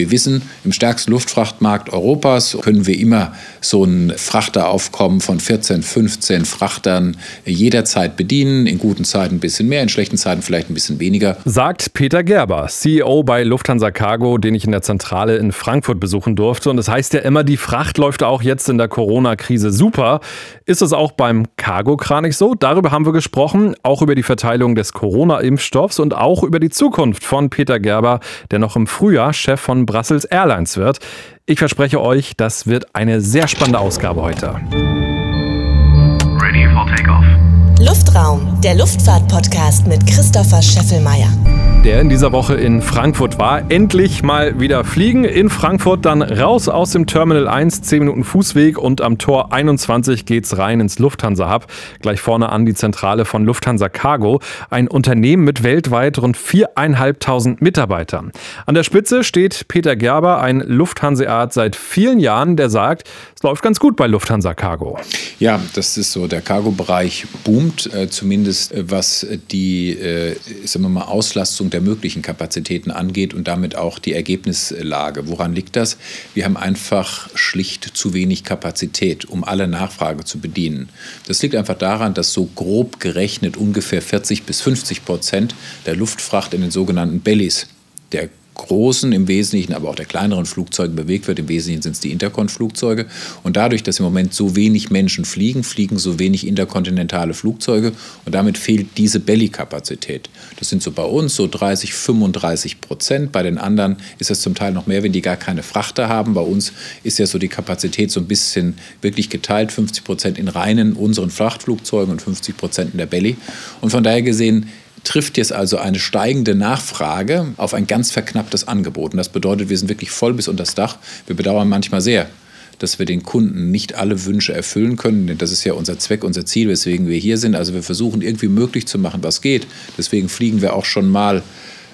Wir wissen, im stärksten Luftfrachtmarkt Europas können wir immer so ein Frachteraufkommen von 14, 15 Frachtern jederzeit bedienen. In guten Zeiten ein bisschen mehr, in schlechten Zeiten vielleicht ein bisschen weniger. Sagt Peter Gerber, CEO bei Lufthansa Cargo, den ich in der Zentrale in Frankfurt besuchen durfte. Und das heißt ja immer, die Fracht läuft auch jetzt in der Corona-Krise super. Ist es auch beim Cargo-Kranich so? Darüber haben wir gesprochen, auch über die Verteilung des Corona-Impfstoffs und auch über die Zukunft von Peter Gerber, der noch im Frühjahr Chef von Brussels Airlines wird. Ich verspreche euch, das wird eine sehr spannende Ausgabe heute. Ready for takeoff. Luftraum, der Luftfahrt-Podcast mit Christopher Scheffelmeier der in dieser Woche in Frankfurt war. Endlich mal wieder fliegen. In Frankfurt dann raus aus dem Terminal 1, 10 Minuten Fußweg und am Tor 21 geht's rein ins Lufthansa Hub. Gleich vorne an die Zentrale von Lufthansa Cargo. Ein Unternehmen mit weltweit rund 4.500 Mitarbeitern. An der Spitze steht Peter Gerber, ein Lufthanseat seit vielen Jahren, der sagt, es läuft ganz gut bei Lufthansa Cargo. Ja, das ist so. Der Cargo-Bereich boomt, äh, zumindest äh, was die, äh, sagen wir mal, Auslastung der möglichen Kapazitäten angeht und damit auch die Ergebnislage. Woran liegt das? Wir haben einfach schlicht zu wenig Kapazität, um alle Nachfrage zu bedienen. Das liegt einfach daran, dass so grob gerechnet ungefähr 40 bis 50 Prozent der Luftfracht in den sogenannten Bellies der großen, im Wesentlichen aber auch der kleineren Flugzeuge bewegt wird. Im Wesentlichen sind es die Interkon-Flugzeuge. Und dadurch, dass im Moment so wenig Menschen fliegen, fliegen so wenig interkontinentale Flugzeuge und damit fehlt diese Belly-Kapazität. Das sind so bei uns so 30, 35 Prozent. Bei den anderen ist es zum Teil noch mehr, wenn die gar keine Frachter haben. Bei uns ist ja so die Kapazität so ein bisschen wirklich geteilt, 50 Prozent in reinen unseren Frachtflugzeugen und 50 Prozent in der Belly. Und von daher gesehen trifft jetzt also eine steigende Nachfrage auf ein ganz verknapptes Angebot. Und das bedeutet, wir sind wirklich voll bis unter das Dach. Wir bedauern manchmal sehr, dass wir den Kunden nicht alle Wünsche erfüllen können. Denn das ist ja unser Zweck, unser Ziel, weswegen wir hier sind. Also wir versuchen irgendwie möglich zu machen, was geht. Deswegen fliegen wir auch schon mal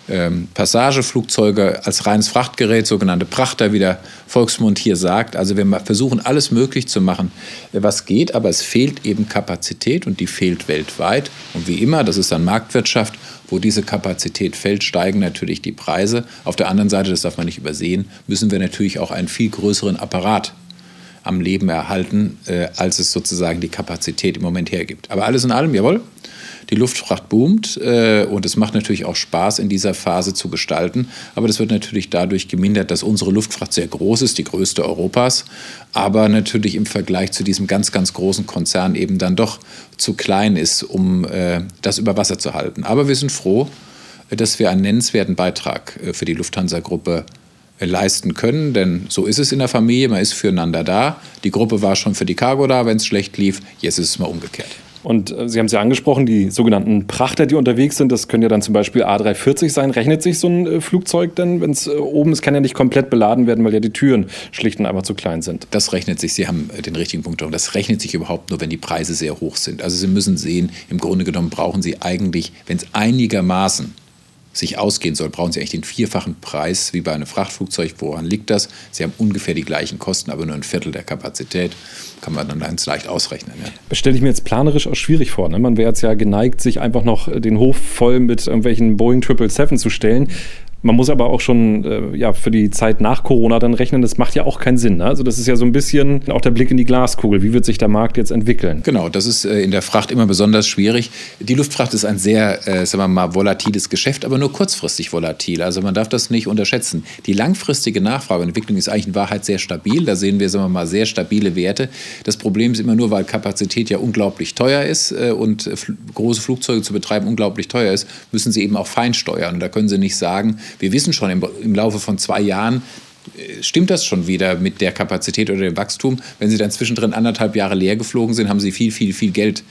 ähm, Passageflugzeuge als reines Frachtgerät, sogenannte Prachter, wie der Volksmund hier sagt. Also wir versuchen alles möglich zu machen, äh, was geht, aber es fehlt eben Kapazität und die fehlt weltweit. Und wie immer, das ist dann Marktwirtschaft, wo diese Kapazität fällt, steigen natürlich die Preise. Auf der anderen Seite, das darf man nicht übersehen, müssen wir natürlich auch einen viel größeren Apparat am Leben erhalten, äh, als es sozusagen die Kapazität im Moment hergibt. Aber alles in allem, jawohl, die Luftfracht boomt äh, und es macht natürlich auch Spaß, in dieser Phase zu gestalten. Aber das wird natürlich dadurch gemindert, dass unsere Luftfracht sehr groß ist, die größte Europas, aber natürlich im Vergleich zu diesem ganz, ganz großen Konzern eben dann doch zu klein ist, um äh, das über Wasser zu halten. Aber wir sind froh, dass wir einen nennenswerten Beitrag äh, für die Lufthansa-Gruppe äh, leisten können, denn so ist es in der Familie, man ist füreinander da. Die Gruppe war schon für die Cargo da, wenn es schlecht lief, jetzt ist es mal umgekehrt. Und äh, Sie haben es ja angesprochen, die sogenannten Prachter, die unterwegs sind, das können ja dann zum Beispiel A340 sein. Rechnet sich so ein äh, Flugzeug denn, wenn es äh, oben ist, kann ja nicht komplett beladen werden, weil ja die Türen schlicht und einfach zu klein sind? Das rechnet sich, Sie haben den richtigen Punkt drauf, das rechnet sich überhaupt nur, wenn die Preise sehr hoch sind. Also Sie müssen sehen, im Grunde genommen brauchen Sie eigentlich, wenn es einigermaßen sich ausgehen soll, brauchen Sie eigentlich den vierfachen Preis wie bei einem Frachtflugzeug. Woran liegt das? Sie haben ungefähr die gleichen Kosten, aber nur ein Viertel der Kapazität. Kann man dann ganz leicht ausrechnen. Ja. Das stelle ich mir jetzt planerisch auch schwierig vor. Ne? Man wäre jetzt ja geneigt, sich einfach noch den Hof voll mit irgendwelchen Boeing 777 zu stellen. Man muss aber auch schon äh, ja, für die Zeit nach Corona dann rechnen, das macht ja auch keinen Sinn. Ne? Also das ist ja so ein bisschen auch der Blick in die Glaskugel. Wie wird sich der Markt jetzt entwickeln? Genau, das ist äh, in der Fracht immer besonders schwierig. Die Luftfracht ist ein sehr, äh, sagen wir mal, volatiles Geschäft, aber nur kurzfristig volatil. Also man darf das nicht unterschätzen. Die langfristige Nachfrageentwicklung ist eigentlich in Wahrheit sehr stabil. Da sehen wir, sagen wir mal, sehr stabile Werte. Das Problem ist immer nur, weil Kapazität ja unglaublich teuer ist äh, und große Flugzeuge zu betreiben unglaublich teuer ist, müssen sie eben auch fein steuern. Und da können sie nicht sagen, wir wissen schon im, im Laufe von zwei Jahren, äh, stimmt das schon wieder mit der Kapazität oder dem Wachstum. Wenn Sie dann zwischendrin anderthalb Jahre leer geflogen sind, haben Sie viel, viel, viel Geld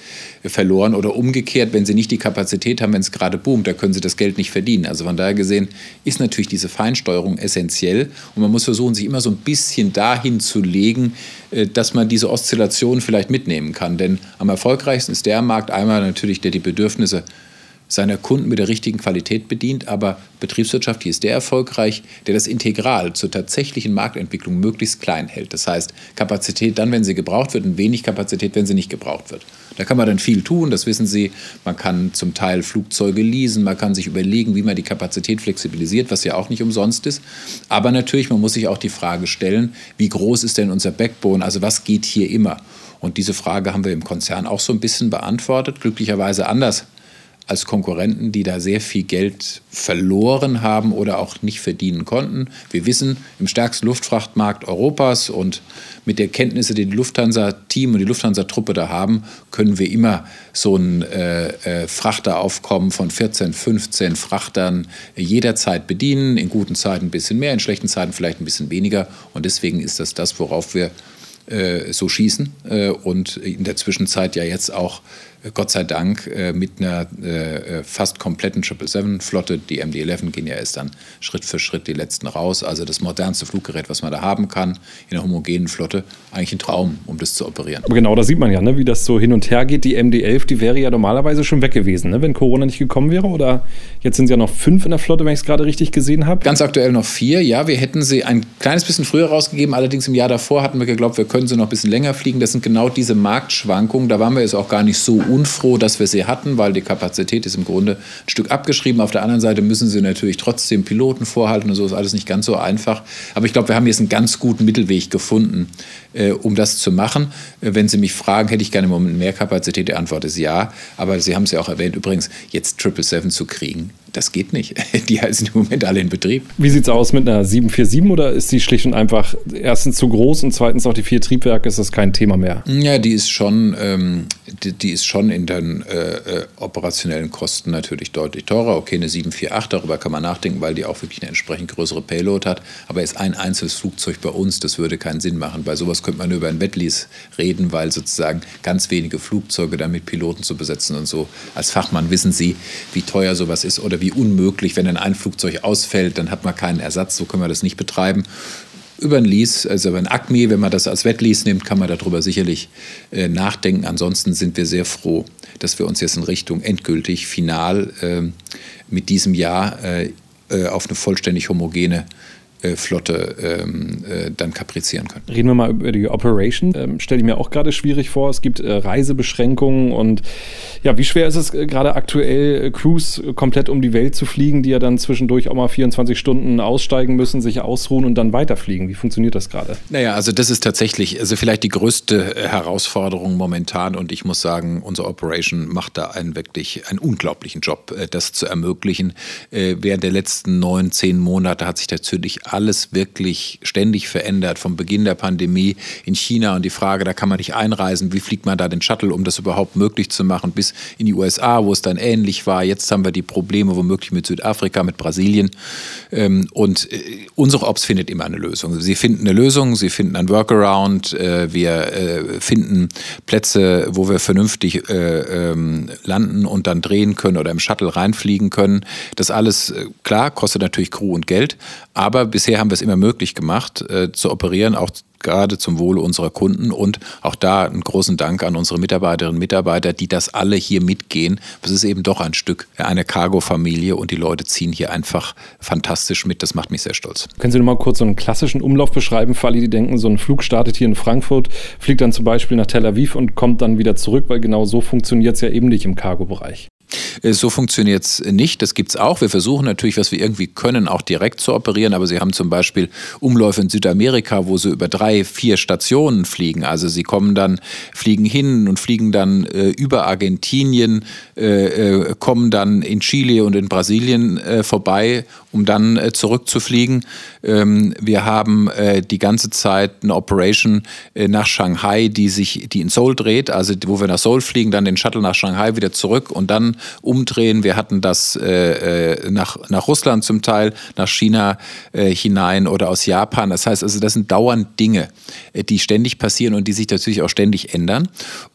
äh, verloren. Oder umgekehrt, wenn Sie nicht die Kapazität haben, wenn es gerade boomt, da können Sie das Geld nicht verdienen. Also von daher gesehen ist natürlich diese Feinsteuerung essentiell. Und man muss versuchen, sich immer so ein bisschen dahin zu legen, äh, dass man diese Oszillation vielleicht mitnehmen kann. Denn am erfolgreichsten ist der Markt einmal natürlich, der die Bedürfnisse seiner Kunden mit der richtigen Qualität bedient, aber betriebswirtschaftlich ist der erfolgreich, der das Integral zur tatsächlichen Marktentwicklung möglichst klein hält. Das heißt, Kapazität dann, wenn sie gebraucht wird und wenig Kapazität, wenn sie nicht gebraucht wird. Da kann man dann viel tun, das wissen Sie. Man kann zum Teil Flugzeuge leasen, man kann sich überlegen, wie man die Kapazität flexibilisiert, was ja auch nicht umsonst ist. Aber natürlich, man muss sich auch die Frage stellen, wie groß ist denn unser Backbone, also was geht hier immer? Und diese Frage haben wir im Konzern auch so ein bisschen beantwortet, glücklicherweise anders als Konkurrenten, die da sehr viel Geld verloren haben oder auch nicht verdienen konnten. Wir wissen, im stärksten Luftfrachtmarkt Europas und mit der Kenntnisse, die die Lufthansa-Team und die Lufthansa-Truppe da haben, können wir immer so ein äh, äh, Frachteraufkommen von 14, 15 Frachtern jederzeit bedienen. In guten Zeiten ein bisschen mehr, in schlechten Zeiten vielleicht ein bisschen weniger. Und deswegen ist das das, worauf wir äh, so schießen äh, und in der Zwischenzeit ja jetzt auch Gott sei Dank äh, mit einer äh, fast kompletten 777-Flotte. Die MD-11 gehen ja erst dann Schritt für Schritt die letzten raus. Also das modernste Fluggerät, was man da haben kann, in einer homogenen Flotte, eigentlich ein Traum, um das zu operieren. Genau, da sieht man ja, ne, wie das so hin und her geht. Die MD-11, die wäre ja normalerweise schon weg gewesen, ne, wenn Corona nicht gekommen wäre. Oder jetzt sind es ja noch fünf in der Flotte, wenn ich es gerade richtig gesehen habe. Ganz aktuell noch vier. Ja, wir hätten sie ein kleines bisschen früher rausgegeben. Allerdings im Jahr davor hatten wir geglaubt, wir können sie noch ein bisschen länger fliegen. Das sind genau diese Marktschwankungen. Da waren wir jetzt auch gar nicht so unfroh, dass wir sie hatten, weil die Kapazität ist im Grunde ein Stück abgeschrieben. Auf der anderen Seite müssen sie natürlich trotzdem Piloten vorhalten und so ist alles nicht ganz so einfach. Aber ich glaube, wir haben jetzt einen ganz guten Mittelweg gefunden, äh, um das zu machen. Äh, wenn Sie mich fragen, hätte ich gerne im Moment mehr Kapazität? Die Antwort ist ja. Aber Sie haben es ja auch erwähnt, übrigens, jetzt 777 zu kriegen, das geht nicht. Die sind im Moment alle in Betrieb. Wie sieht es aus mit einer 747 oder ist die schlicht und einfach erstens zu groß und zweitens auch die vier Triebwerke, ist das kein Thema mehr? Ja, die ist schon, ähm, die, die, ist schon in den äh, äh operationellen Kosten natürlich deutlich teurer. Okay, eine 748, darüber kann man nachdenken, weil die auch wirklich eine entsprechend größere Payload hat. Aber ist ein einzelnes Flugzeug bei uns, das würde keinen Sinn machen. Bei sowas könnte man nur über ein Wetlease reden, weil sozusagen ganz wenige Flugzeuge damit Piloten zu besetzen und so. Als Fachmann wissen Sie, wie teuer sowas ist oder wie unmöglich. Wenn dann ein Flugzeug ausfällt, dann hat man keinen Ersatz. So können wir das nicht betreiben. Über ein Lease, also über ein ACME, wenn man das als Wetlease nimmt, kann man darüber sicherlich äh, nachdenken. Ansonsten sind wir sehr froh, dass wir uns jetzt in Richtung endgültig final äh, mit diesem Jahr äh, äh auf eine vollständig homogene Flotte ähm, äh, dann kaprizieren können. Reden wir mal über die Operation. Ähm, Stelle ich mir auch gerade schwierig vor. Es gibt äh, Reisebeschränkungen und ja, wie schwer ist es äh, gerade aktuell, äh, Crews komplett um die Welt zu fliegen, die ja dann zwischendurch auch mal 24 Stunden aussteigen müssen, sich ausruhen und dann weiterfliegen? Wie funktioniert das gerade? Naja, also das ist tatsächlich, also vielleicht die größte Herausforderung momentan und ich muss sagen, unsere Operation macht da einen wirklich einen unglaublichen Job, das zu ermöglichen. Während der letzten neun, zehn Monate hat sich natürlich alles wirklich ständig verändert, vom Beginn der Pandemie in China und die Frage, da kann man nicht einreisen, wie fliegt man da den Shuttle, um das überhaupt möglich zu machen, bis in die USA, wo es dann ähnlich war. Jetzt haben wir die Probleme womöglich mit Südafrika, mit Brasilien. Ähm, und äh, unsere Ops findet immer eine Lösung. Sie finden eine Lösung, sie finden ein Workaround, äh, wir äh, finden Plätze, wo wir vernünftig ähm, landen und dann drehen können oder im Shuttle reinfliegen können. Das alles, klar, kostet natürlich Crew und Geld, aber bisher haben wir es immer möglich gemacht, äh, zu operieren, auch gerade zum Wohle unserer Kunden. Und auch da einen großen Dank an unsere Mitarbeiterinnen und Mitarbeiter, die das alle hier mitgehen. Das ist eben doch ein Stück einer Cargo-Familie und die Leute ziehen hier einfach fantastisch mit. Das macht mich sehr stolz. Können Sie noch mal kurz so einen klassischen Umlauf beschreiben, für die denken, so ein Flug startet hier in Frankfurt, fliegt dann zum Beispiel nach Tel Aviv und kommt dann wieder zurück, weil genau so funktioniert es ja eben nicht im Cargo-Bereich. Äh, so funktioniert es nicht. Das gibt es auch. Wir versuchen natürlich, was wir irgendwie können, auch direkt zu operieren. Aber Sie haben zum Beispiel Umläufe in Südamerika, wo Sie über drei, vier Stationen fliegen. Also Sie kommen dann, fliegen hin und fliegen dann äh, über Argentinien, äh, äh, kommen dann in Chile und in Brasilien äh, vorbei, um dann äh, zurückzufliegen. Ähm, wir haben die ganze Zeit eine Operation nach Shanghai, die sich, die in Seoul dreht. Also wo wir nach Seoul fliegen, dann den Shuttle nach Shanghai wieder zurück und dann umdrehen. Wir hatten das äh, äh, nach, nach Russland zum Teil, nach China äh, hinein oder aus Japan. Das heißt also, das sind dauernd Dinge, äh, die ständig passieren und die sich natürlich auch ständig ändern.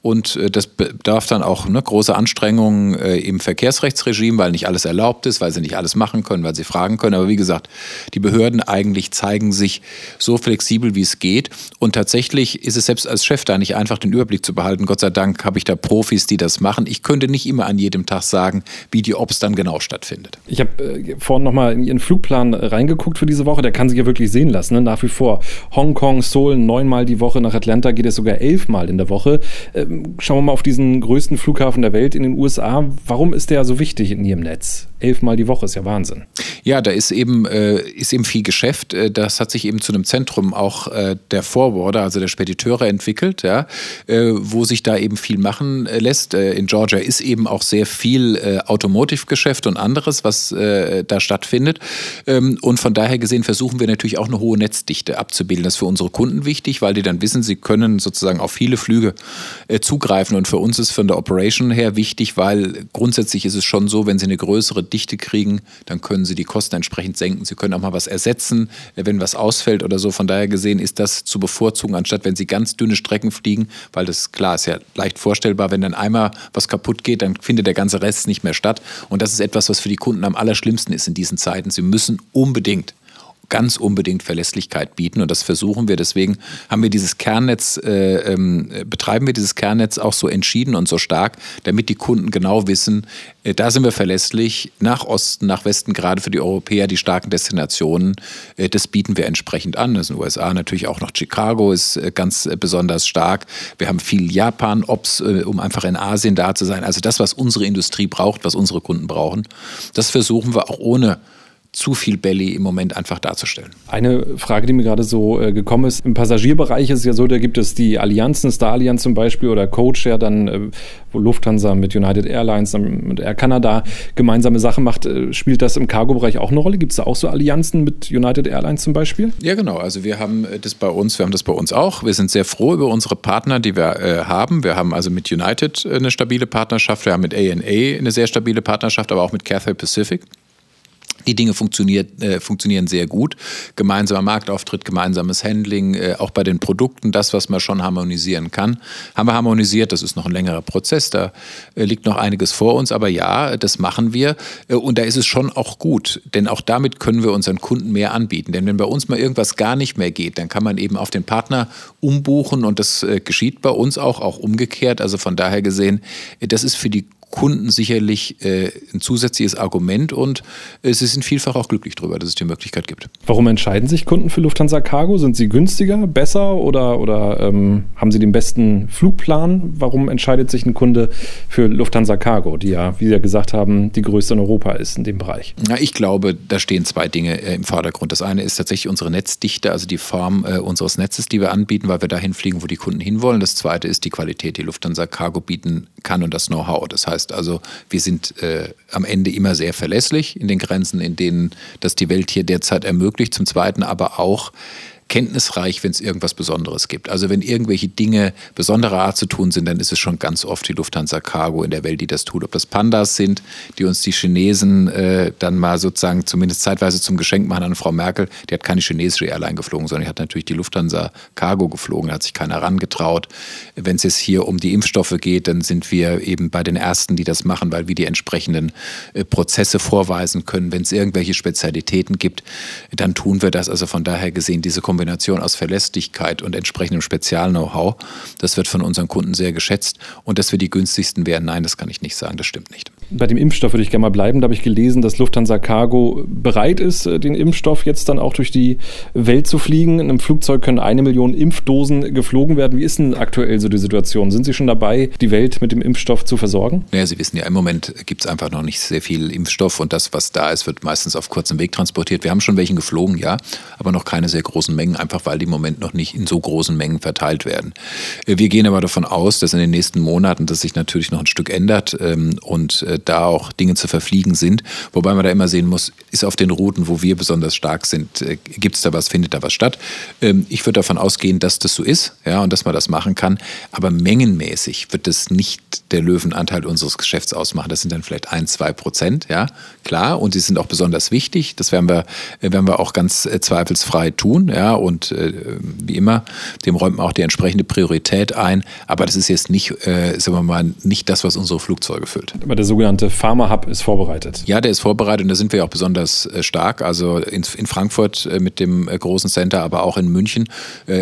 Und äh, das bedarf dann auch ne, große Anstrengungen äh, im Verkehrsrechtsregime, weil nicht alles erlaubt ist, weil sie nicht alles machen können, weil sie fragen können. Aber wie gesagt, die Behörden eigentlich zeigen sich so flexibel, wie es geht. Und tatsächlich ist es selbst als Chef da nicht einfach den Überblick zu behalten. Gott sei Dank habe ich da Profis, die das machen. Ich könnte nicht immer an jedem Tag sagen, wie die Ops dann genau stattfindet. Ich habe äh, vorhin nochmal in Ihren Flugplan reingeguckt für diese Woche. Der kann sich ja wirklich sehen lassen. Ne? Nach wie vor Hongkong, Seoul neunmal die Woche. Nach Atlanta geht es sogar elfmal in der Woche. Ähm, schauen wir mal auf diesen größten Flughafen der Welt in den USA. Warum ist der so wichtig in Ihrem Netz? Elfmal die Woche ist ja Wahnsinn. Ja, da ist eben, äh, ist eben viel Geschäft. Äh, das hat sich eben zu einem Zentrum auch äh, der Forwarder, also der Spediteure entwickelt, ja, äh, wo sich da eben viel machen äh, lässt. Äh, in Georgia ist eben auch sehr viel Automotive-Geschäft und anderes, was da stattfindet. Ähm, und von daher gesehen versuchen wir natürlich auch eine hohe Netzdichte abzubilden. Das ist für unsere Kunden wichtig, weil die dann wissen, sie können sozusagen auf viele Flüge zugreifen. Und für uns ist von der Operation her wichtig, weil grundsätzlich ist es schon so, wenn sie eine größere Dichte kriegen, dann können sie die Kosten entsprechend senken. Sie können auch mal was ersetzen, wenn was ausfällt oder so. Von daher gesehen ist das zu bevorzugen, anstatt wenn sie ganz dünne Strecken fliegen, weil das klar ist ja leicht vorstellbar, wenn dann einmal was kaputt geht, dann findet der ganze Rest nicht mehr statt. Und das ist etwas, was für die Kunden am allerschlimmsten ist in diesen Zeiten. Sie müssen unbedingt ganz unbedingt Verlässlichkeit bieten und das versuchen wir. Deswegen haben wir dieses Kernnetz, äh, ähm, betreiben wir dieses Kernnetz auch so entschieden und so stark, damit die Kunden genau wissen, äh, da sind wir verlässlich, nach Osten, nach Westen, gerade für die Europäer, die starken Destinationen, äh, das bieten wir entsprechend an. Das ist in den USA natürlich auch noch Chicago ist äh, ganz äh, besonders stark. Wir haben viel Japan-Ops, äh, um einfach in Asien da zu sein. Also das, was unsere Industrie braucht, was unsere Kunden brauchen, das versuchen wir auch ohne zu viel Belly im Moment einfach darzustellen. Eine Frage, die mir gerade so äh, gekommen ist, im Passagierbereich ist es ja so, da gibt es die Allianzen, Star Allianz zum Beispiel oder Codeshare, dann äh, wo Lufthansa mit United Airlines und Air Canada gemeinsame Sachen macht. Äh, spielt das im Cargo-Bereich auch eine Rolle? Gibt es da auch so Allianzen mit United Airlines zum Beispiel? Ja, genau. Also wir haben äh, das bei uns, wir haben das bei uns auch. Wir sind sehr froh über unsere Partner, die wir äh, haben. Wir haben also mit United äh, eine stabile Partnerschaft, wir haben mit ANA eine sehr stabile Partnerschaft, aber auch mit Cathay Pacific. Die Dinge funktioniert, äh, funktionieren sehr gut. Gemeinsamer Marktauftritt, gemeinsames Handling, äh, auch bei den Produkten, das, was man schon harmonisieren kann, haben wir harmonisiert. Das ist noch ein längerer Prozess, da äh, liegt noch einiges vor uns. Aber ja, das machen wir. Äh, und da ist es schon auch gut, denn auch damit können wir unseren Kunden mehr anbieten. Denn wenn bei uns mal irgendwas gar nicht mehr geht, dann kann man eben auf den Partner umbuchen und das äh, geschieht bei uns auch, auch umgekehrt. Also von daher gesehen, äh, das ist für die Kunden sicherlich äh, ein zusätzliches Argument und äh, sie sind vielfach auch glücklich darüber, dass es die Möglichkeit gibt. Warum entscheiden sich Kunden für Lufthansa Cargo? Sind sie günstiger, besser oder, oder ähm, haben sie den besten Flugplan? Warum entscheidet sich ein Kunde für Lufthansa Cargo, die ja, wie Sie ja gesagt haben, die größte in Europa ist in dem Bereich? Ja, ich glaube, da stehen zwei Dinge äh, im Vordergrund. Das eine ist tatsächlich unsere Netzdichte, also die Form äh, unseres Netzes, die wir anbieten, weil wir dahin fliegen, wo die Kunden hinwollen. Das zweite ist die Qualität, die Lufthansa Cargo bieten kann und das Know-how. Das heißt, heißt also, wir sind äh, am Ende immer sehr verlässlich in den Grenzen, in denen das die Welt hier derzeit ermöglicht. Zum Zweiten aber auch kenntnisreich, wenn es irgendwas Besonderes gibt. Also wenn irgendwelche Dinge besonderer Art zu tun sind, dann ist es schon ganz oft die Lufthansa Cargo in der Welt, die das tut. Ob das Pandas sind, die uns die Chinesen äh, dann mal sozusagen zumindest zeitweise zum Geschenk machen an Frau Merkel. Die hat keine chinesische Airline geflogen, sondern die hat natürlich die Lufthansa Cargo geflogen. Da hat sich keiner herangetraut. Wenn es jetzt hier um die Impfstoffe geht, dann sind wir eben bei den Ersten, die das machen, weil wir die entsprechenden äh, Prozesse vorweisen können. Wenn es irgendwelche Spezialitäten gibt, dann tun wir das. Also von daher gesehen, diese Kombination Kombination aus Verlässlichkeit und entsprechendem Spezial-Know-how, das wird von unseren Kunden sehr geschätzt. Und dass wir die günstigsten wären, nein, das kann ich nicht sagen, das stimmt nicht. Bei dem Impfstoff würde ich gerne mal bleiben. Da habe ich gelesen, dass Lufthansa Cargo bereit ist, äh, den Impfstoff jetzt dann auch durch die Welt zu fliegen. In einem Flugzeug können eine Million Impfdosen geflogen werden. Wie ist denn aktuell so die Situation? Sind Sie schon dabei, die Welt mit dem Impfstoff zu versorgen? Naja, Sie wissen ja, im Moment gibt es einfach noch nicht sehr viel Impfstoff und das, was da ist, wird meistens auf kurzem Weg transportiert. Wir haben schon welchen geflogen, ja, aber noch keine sehr großen Mengen, einfach weil die im Moment noch nicht in so großen Mengen verteilt werden. Äh, wir gehen aber davon aus, dass in den nächsten Monaten das sich natürlich noch ein Stück ändert ähm, und äh, da auch Dinge zu verfliegen sind. Wobei man da immer sehen muss, ist auf den Routen, wo wir besonders stark sind, äh, gibt es da was, findet da was statt. Ähm, ich würde davon ausgehen, dass das so ist ja, und dass man das machen kann. Aber mengenmäßig wird das nicht der Löwenanteil unseres Geschäfts ausmachen. Das sind dann vielleicht ein, zwei Prozent, ja, klar. Und sie sind auch besonders wichtig. Das werden wir, äh, werden wir auch ganz äh, zweifelsfrei tun, ja. Und äh, wie immer, dem räumt man auch die entsprechende Priorität ein. Aber das ist jetzt nicht, äh, sagen wir mal, nicht das, was unsere Flugzeuge füllt. Bei der sogenannten sogenannte Pharma-Hub ist vorbereitet. Ja, der ist vorbereitet und da sind wir auch besonders äh, stark. Also in, in Frankfurt äh, mit dem äh, großen Center, aber auch in München,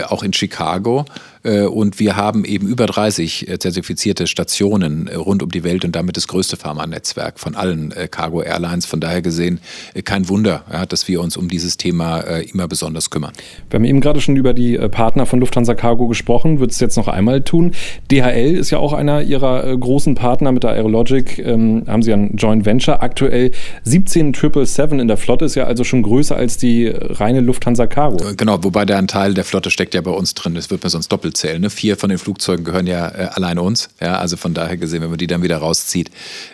auch in Chicago. Äh, und wir haben eben über 30 äh, zertifizierte Stationen äh, rund um die Welt und damit das größte Pharma-Netzwerk von allen Cargo Airlines. Von daher gesehen kein Wunder, dass wir uns um dieses Thema immer besonders kümmern. Wir haben eben gerade schon über die Partner von Lufthansa Cargo gesprochen, wird es jetzt noch einmal tun. DHL ist ja auch einer ihrer großen Partner mit der Aerologic, ähm, haben sie ein Joint Venture. Aktuell 17 777 in der Flotte ist ja also schon größer als die reine Lufthansa Cargo. Genau, wobei der ein Teil der Flotte steckt ja bei uns drin. Das wird man sonst doppelt zählen. Ne? Vier von den Flugzeugen gehören ja äh, alleine uns. Ja? Also von daher gesehen, wenn man die dann wieder rauszieht,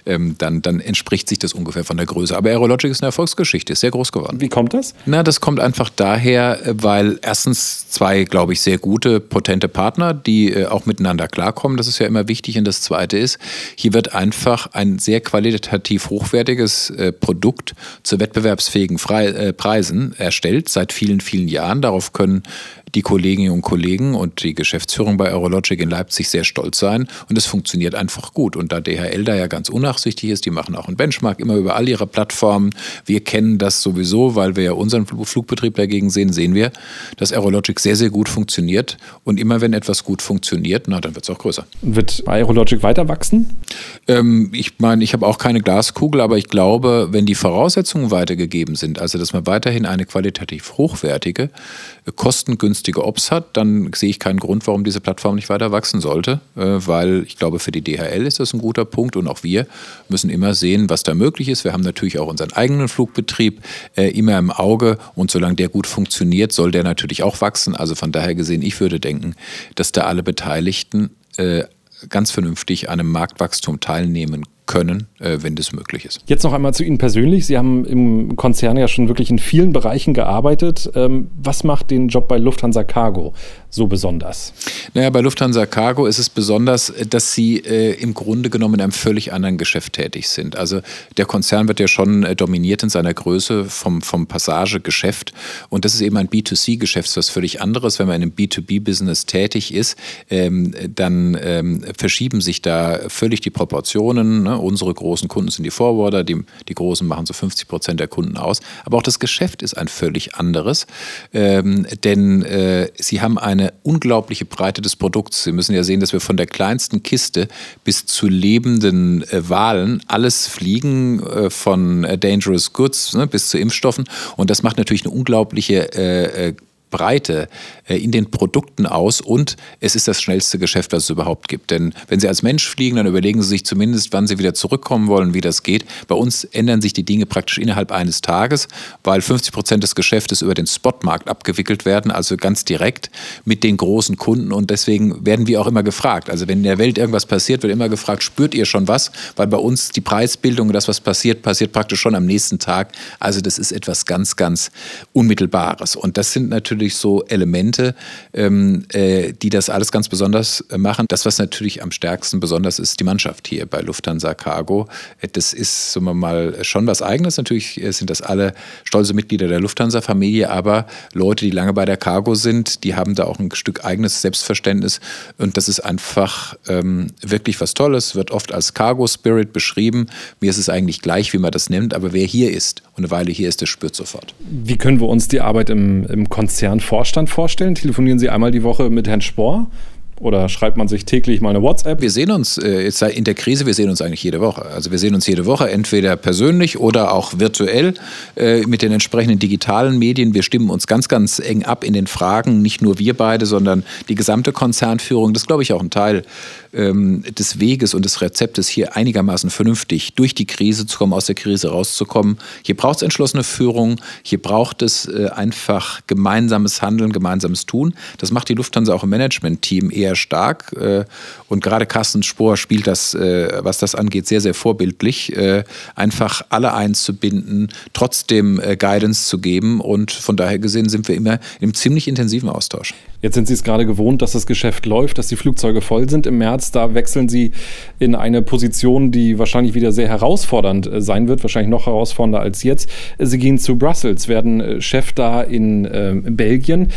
ähm, dann, dann entspricht sich das ungefähr von der Größe. Aber Aerologic ist eine Erfolgsgeschichte, ist sehr groß geworden. Wie kommt das? Na, das kommt einfach daher, weil erstens zwei, glaube ich, sehr gute, potente Partner, die äh, auch miteinander klarkommen. Das ist ja immer wichtig. Und das Zweite ist, hier wird einfach ein sehr qualitativ hochwertiges äh, Produkt zu wettbewerbsfähigen Fre äh, Preisen erstellt, seit vielen, vielen Jahren. Darauf können die Kolleginnen und Kollegen und die Geschäftsführung bei Eurologic in Leipzig sehr stolz sein. Und es funktioniert einfach gut. Und da DHL da ja ganz unnachsichtig ist, die machen auch einen Benchmark immer über all ihre Plattformen. Wir kennen das sowieso, weil wir ja unseren Flugbetrieb dagegen sehen, sehen wir, dass Aerologic sehr, sehr gut funktioniert. Und immer wenn etwas gut funktioniert, na, dann wird es auch größer. Wird Aerologic weiter wachsen? Ähm, ich meine, ich habe auch keine Glaskugel, aber ich glaube, wenn die Voraussetzungen weitergegeben sind, also dass man weiterhin eine qualitativ hochwertige, kostengünstige günstige Ops hat, dann sehe ich keinen Grund, warum diese Plattform nicht weiter wachsen sollte, äh, weil ich glaube, für die DHL ist das ein guter Punkt und auch wir müssen immer sehen, was da möglich ist. Wir haben natürlich auch unseren eigenen Flugbetrieb äh, immer im Auge und solange der gut funktioniert, soll der natürlich auch wachsen. Also von daher gesehen, ich würde denken, dass da alle Beteiligten äh, ganz vernünftig an einem Marktwachstum teilnehmen können, äh, wenn das möglich ist. Jetzt noch einmal zu Ihnen persönlich. Sie haben im Konzern ja schon wirklich in vielen Bereichen gearbeitet. Ähm, was macht den Job bei Lufthansa Cargo so besonders? Naja, bei Lufthansa Cargo ist es besonders, dass Sie äh, im Grunde genommen in einem völlig anderen Geschäft tätig sind. Also der Konzern wird ja schon äh, dominiert in seiner Größe vom, vom Passagegeschäft und das ist eben ein B2C-Geschäft, was völlig anderes. Wenn man in einem B2B-Business tätig ist, ähm, dann ähm, verschieben sich da völlig die Proportionen. Ne? Unsere großen Kunden sind die Forwarder, die, die großen machen so 50 Prozent der Kunden aus. Aber auch das Geschäft ist ein völlig anderes, ähm, denn äh, sie haben eine unglaubliche Breite des Produkts. Sie müssen ja sehen, dass wir von der kleinsten Kiste bis zu lebenden äh, Walen alles fliegen, äh, von äh, Dangerous Goods ne, bis zu Impfstoffen. Und das macht natürlich eine unglaubliche äh, äh, Breite äh, in den Produkten aus und es ist das schnellste Geschäft, was es überhaupt gibt. Denn wenn Sie als Mensch fliegen, dann überlegen Sie sich zumindest, wann Sie wieder zurückkommen wollen, wie das geht. Bei uns ändern sich die Dinge praktisch innerhalb eines Tages, weil 50 Prozent des Geschäftes über den Spotmarkt abgewickelt werden, also ganz direkt mit den großen Kunden und deswegen werden wir auch immer gefragt. Also wenn in der Welt irgendwas passiert, wird immer gefragt, spürt ihr schon was? Weil bei uns die Preisbildung, das was passiert, passiert praktisch schon am nächsten Tag. Also das ist etwas ganz, ganz Unmittelbares und das sind natürlich natürlich so Elemente, ähm, äh, die das alles ganz besonders äh, machen. Das, was natürlich am stärksten besonders ist, die Mannschaft hier bei Lufthansa Cargo. Äh, das ist, sagen wir mal, schon was Eigenes. Natürlich äh, sind das alle stolze Mitglieder der Lufthansa-Familie, aber Leute, die lange bei der Cargo sind, die haben da auch ein Stück eigenes Selbstverständnis. Und das ist einfach ähm, wirklich was Tolles, wird oft als Cargo Spirit beschrieben. Mir ist es eigentlich gleich, wie man das nennt, aber wer hier ist und eine Weile hier ist, der spürt sofort. Wie können wir uns die Arbeit im, im Konzern Herrn Vorstand vorstellen? Telefonieren Sie einmal die Woche mit Herrn Spohr? Oder schreibt man sich täglich mal eine WhatsApp? Wir sehen uns äh, in der Krise, wir sehen uns eigentlich jede Woche. Also wir sehen uns jede Woche entweder persönlich oder auch virtuell äh, mit den entsprechenden digitalen Medien. Wir stimmen uns ganz, ganz eng ab in den Fragen, nicht nur wir beide, sondern die gesamte Konzernführung. Das ist, glaube ich, auch ein Teil ähm, des Weges und des Rezeptes, hier einigermaßen vernünftig durch die Krise zu kommen, aus der Krise rauszukommen. Hier braucht es entschlossene Führung, hier braucht es äh, einfach gemeinsames Handeln, gemeinsames Tun. Das macht die Lufthansa auch im Management-Team eher sehr stark. Äh, und gerade Carsten Spohr spielt das, äh, was das angeht, sehr, sehr vorbildlich. Äh, einfach alle einzubinden, trotzdem Guidance zu geben. Und von daher gesehen sind wir immer im ziemlich intensiven Austausch. Jetzt sind Sie es gerade gewohnt, dass das Geschäft läuft, dass die Flugzeuge voll sind im März. Da wechseln Sie in eine Position, die wahrscheinlich wieder sehr herausfordernd sein wird, wahrscheinlich noch herausfordernder als jetzt. Sie gehen zu Brussels, werden Chef da in Belgien.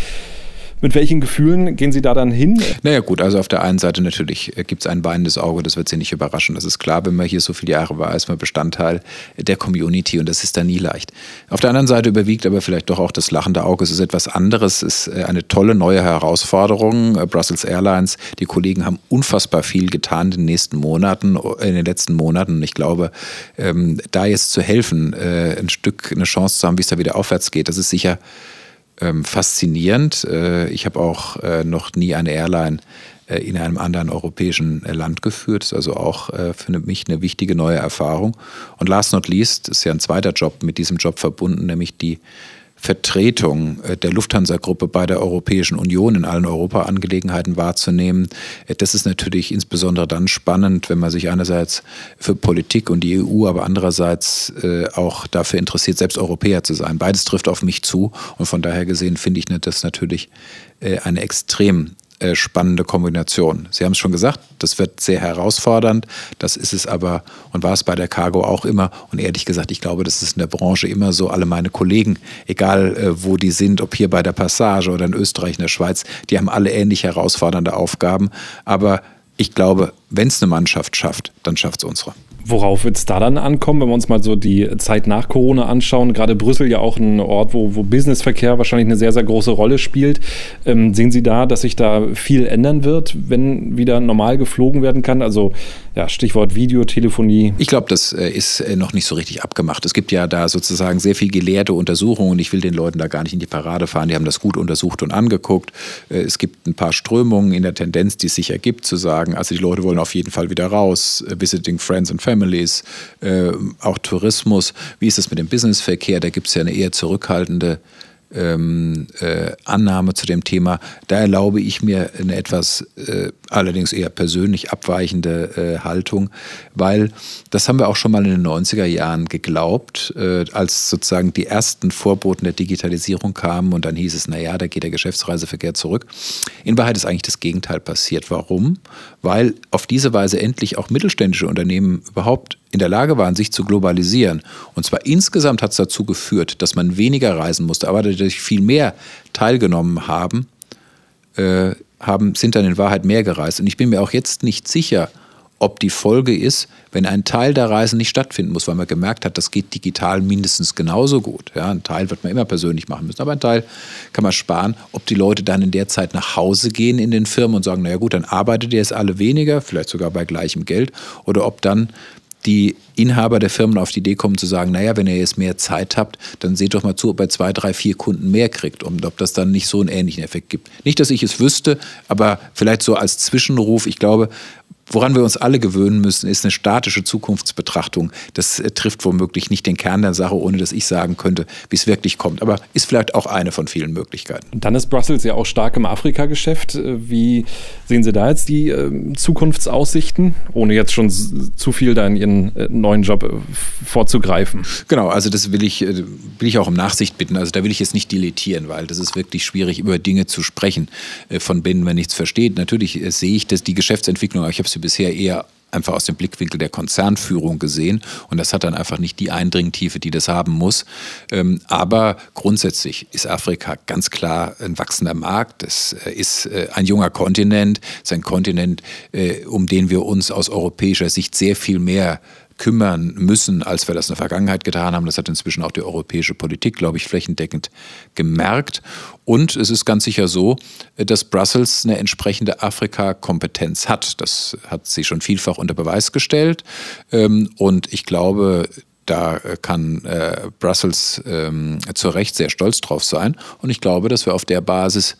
Mit welchen Gefühlen gehen Sie da dann hin? Naja gut, also auf der einen Seite natürlich äh, gibt es ein weinendes Auge, das wird Sie nicht überraschen. Das ist klar, wenn man hier so viele Jahre war, ist man Bestandteil der Community und das ist da nie leicht. Auf der anderen Seite überwiegt aber vielleicht doch auch das lachende Auge. Es ist etwas anderes, es ist äh, eine tolle neue Herausforderung. Äh, Brussels Airlines, die Kollegen haben unfassbar viel getan in den nächsten Monaten, in den letzten Monaten. Und ich glaube, ähm, da jetzt zu helfen, ein Stück eine Chance zu haben, wie es da wieder aufwärts geht, das ist sicher ähm, faszinierend. Äh, ich habe auch äh, noch nie eine Airline äh, in einem anderen europäischen äh, Land geführt. Ist also auch äh, für mich eine wichtige neue Erfahrung. Und last not least ist ja ein zweiter Job mit diesem Job verbunden, nämlich die Vertretung äh, der Lufthansa-Gruppe bei der Europäischen Union in allen Europa-Angelegenheiten wahrzunehmen. Äh, das ist natürlich insbesondere dann spannend, wenn man sich einerseits für Politik und die EU, aber andererseits äh, auch dafür interessiert, selbst Europäer zu sein. Beides trifft auf mich zu und von daher gesehen finde ich das natürlich eine extrem äh, spannende Kombination. Sie haben es schon gesagt, das wird sehr herausfordernd. Das ist es aber und war es bei der Cargo auch immer. Und ehrlich gesagt, ich glaube, das ist in der Branche immer so. Alle meine Kollegen, egal äh, wo die sind, ob hier bei der Passage oder in Österreich, in der Schweiz, die haben alle ähnlich herausfordernde Aufgaben. Aber ich glaube, wenn es eine Mannschaft schafft, dann schafft es unsere. Worauf wird es da dann ankommen, wenn wir uns mal so die Zeit nach Corona anschauen? Gerade Brüssel ja auch ein Ort, wo, wo Businessverkehr wahrscheinlich eine sehr, sehr große Rolle spielt. Ähm, sehen Sie da, dass sich da viel ändern wird, wenn wieder normal geflogen werden kann? Also ja, Stichwort Videotelefonie. Ich glaube, das äh, ist äh, noch nicht so richtig abgemacht. Es gibt ja da sozusagen sehr viel gelehrte Untersuchungen. Ich will den Leuten da gar nicht in die Parade fahren. Die haben das gut untersucht und angeguckt. Äh, es gibt ein paar Strömungen in der Tendenz, die es sich ergibt, zu sagen, also die Leute wollen auf jeden Fall wieder raus, visiting friends and family Families, äh, auch Tourismus. Wie ist es mit dem Businessverkehr? Da gibt es ja eine eher zurückhaltende ähm, äh, Annahme zu dem Thema. Da erlaube ich mir eine etwas äh, allerdings eher persönlich abweichende äh, Haltung, weil das haben wir auch schon mal in den 90er Jahren geglaubt, äh, als sozusagen die ersten Vorboten der Digitalisierung kamen und dann hieß es, naja, da geht der Geschäftsreiseverkehr zurück. In Wahrheit ist eigentlich das Gegenteil passiert. Warum? Weil auf diese Weise endlich auch mittelständische Unternehmen überhaupt in der Lage waren, sich zu globalisieren. Und zwar insgesamt hat es dazu geführt, dass man weniger reisen musste, aber dadurch viel mehr teilgenommen haben, äh, haben, sind dann in Wahrheit mehr gereist. Und ich bin mir auch jetzt nicht sicher, ob die Folge ist, wenn ein Teil der Reisen nicht stattfinden muss, weil man gemerkt hat, das geht digital mindestens genauso gut. Ja, ein Teil wird man immer persönlich machen müssen, aber ein Teil kann man sparen. Ob die Leute dann in der Zeit nach Hause gehen in den Firmen und sagen, naja gut, dann arbeitet ihr jetzt alle weniger, vielleicht sogar bei gleichem Geld, oder ob dann die Inhaber der Firmen auf die Idee kommen zu sagen, naja, wenn ihr jetzt mehr Zeit habt, dann seht doch mal zu, ob ihr zwei, drei, vier Kunden mehr kriegt und ob das dann nicht so einen ähnlichen Effekt gibt. Nicht, dass ich es wüsste, aber vielleicht so als Zwischenruf, ich glaube, Woran wir uns alle gewöhnen müssen, ist eine statische Zukunftsbetrachtung. Das äh, trifft womöglich nicht den Kern der Sache, ohne dass ich sagen könnte, wie es wirklich kommt. Aber ist vielleicht auch eine von vielen Möglichkeiten. Und dann ist Brussels ja auch stark im Afrika-Geschäft. Äh, wie sehen Sie da jetzt die äh, Zukunftsaussichten, ohne jetzt schon zu viel da in Ihren äh, neuen Job vorzugreifen? Genau, also das will ich, will ich auch um Nachsicht bitten. Also da will ich jetzt nicht deletieren, weil das ist wirklich schwierig, über Dinge zu sprechen, von denen man nichts versteht. Natürlich sehe ich dass die Geschäftsentwicklung, ich habe sie bisher eher einfach aus dem Blickwinkel der Konzernführung gesehen und das hat dann einfach nicht die Eindringtiefe, die das haben muss. Ähm, aber grundsätzlich ist Afrika ganz klar ein wachsender Markt. Es äh, ist äh, ein junger Kontinent, es ist ein Kontinent, äh, um den wir uns aus europäischer Sicht sehr viel mehr kümmern müssen, als wir das in der Vergangenheit getan haben. Das hat inzwischen auch die europäische Politik, glaube ich, flächendeckend gemerkt. Und es ist ganz sicher so, dass Brussels eine entsprechende Afrika-Kompetenz hat. Das hat sie schon vielfach unter Beweis gestellt. Ähm, und ich glaube, da kann äh, Brussels ähm, zu Recht sehr stolz drauf sein. Und ich glaube, dass wir auf der Basis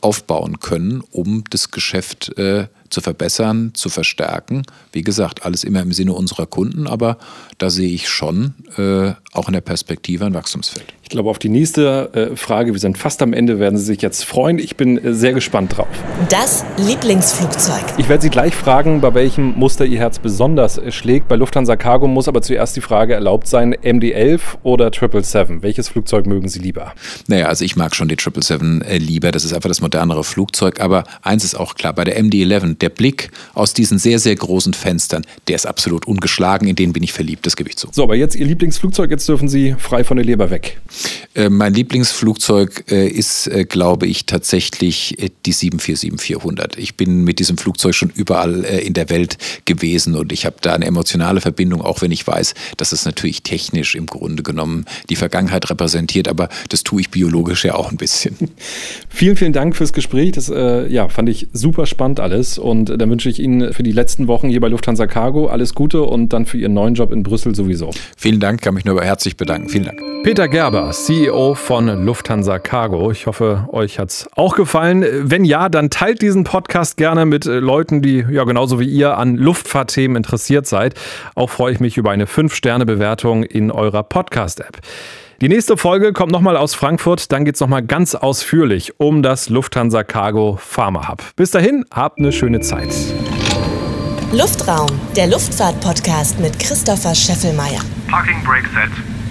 aufbauen können, um das Geschäft äh, zu verbessern, zu verstärken. Wie gesagt, alles immer im Sinne unserer Kunden, aber da sehe ich schon äh, auch in der Perspektive ein Wachstumsfeld. Ich glaube, auf die nächste äh, Frage, wir sind fast am Ende, werden Sie sich jetzt freuen. Ich bin äh, sehr gespannt drauf. Das Lieblingsflugzeug. Ich werde Sie gleich fragen, bei welchem Muster Ihr Herz besonders äh, schlägt. Bei Lufthansa Cargo muss aber zuerst die Frage erlaubt sein, MD-11 oder 777? Welches Flugzeug mögen Sie lieber? Naja, also ich mag schon die 777 äh, lieber. Das ist einfach das modernere Flugzeug. Aber eins ist auch klar, bei der MD-11, der Blick aus diesen sehr, sehr großen Fenstern, der ist absolut ungeschlagen. In den bin ich verliebt, das gebe ich zu. So, aber jetzt Ihr Lieblingsflugzeug. Jetzt dürfen Sie frei von der Leber weg. Äh, mein Lieblingsflugzeug äh, ist, äh, glaube ich, tatsächlich die 747-400. Ich bin mit diesem Flugzeug schon überall in der Welt gewesen und ich habe da eine emotionale Verbindung, auch wenn ich weiß, dass es natürlich technisch im Grunde genommen die Vergangenheit repräsentiert, aber das tue ich biologisch ja auch ein bisschen. Vielen, vielen Dank fürs Gespräch. Das äh, ja, fand ich super spannend alles und dann wünsche ich Ihnen für die letzten Wochen hier bei Lufthansa Cargo alles Gute und dann für Ihren neuen Job in Brüssel sowieso. Vielen Dank, kann mich nur herzlich bedanken. Vielen Dank. Peter Gerber, CEO von Lufthansa Cargo. Ich hoffe, euch hat es auch gefallen. Wenn ja, dann teilt diesen Podcast gerne mit äh, Leuten, die ja genauso wie ihr an Luftfahrtthemen interessiert seid. Auch freue ich mich über eine 5-Sterne-Bewertung in eurer Podcast-App. Die nächste Folge kommt nochmal aus Frankfurt. Dann geht es nochmal ganz ausführlich um das Lufthansa Cargo Pharma Hub. Bis dahin, habt eine schöne Zeit. Luftraum, der Luftfahrt-Podcast mit Christopher Scheffelmeier. Parking Brake Set.